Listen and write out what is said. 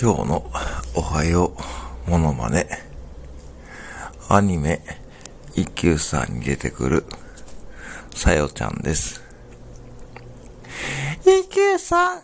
今日のおはようモノマネ。アニメ、一休さんに出てくる、さよちゃんです。一休さん、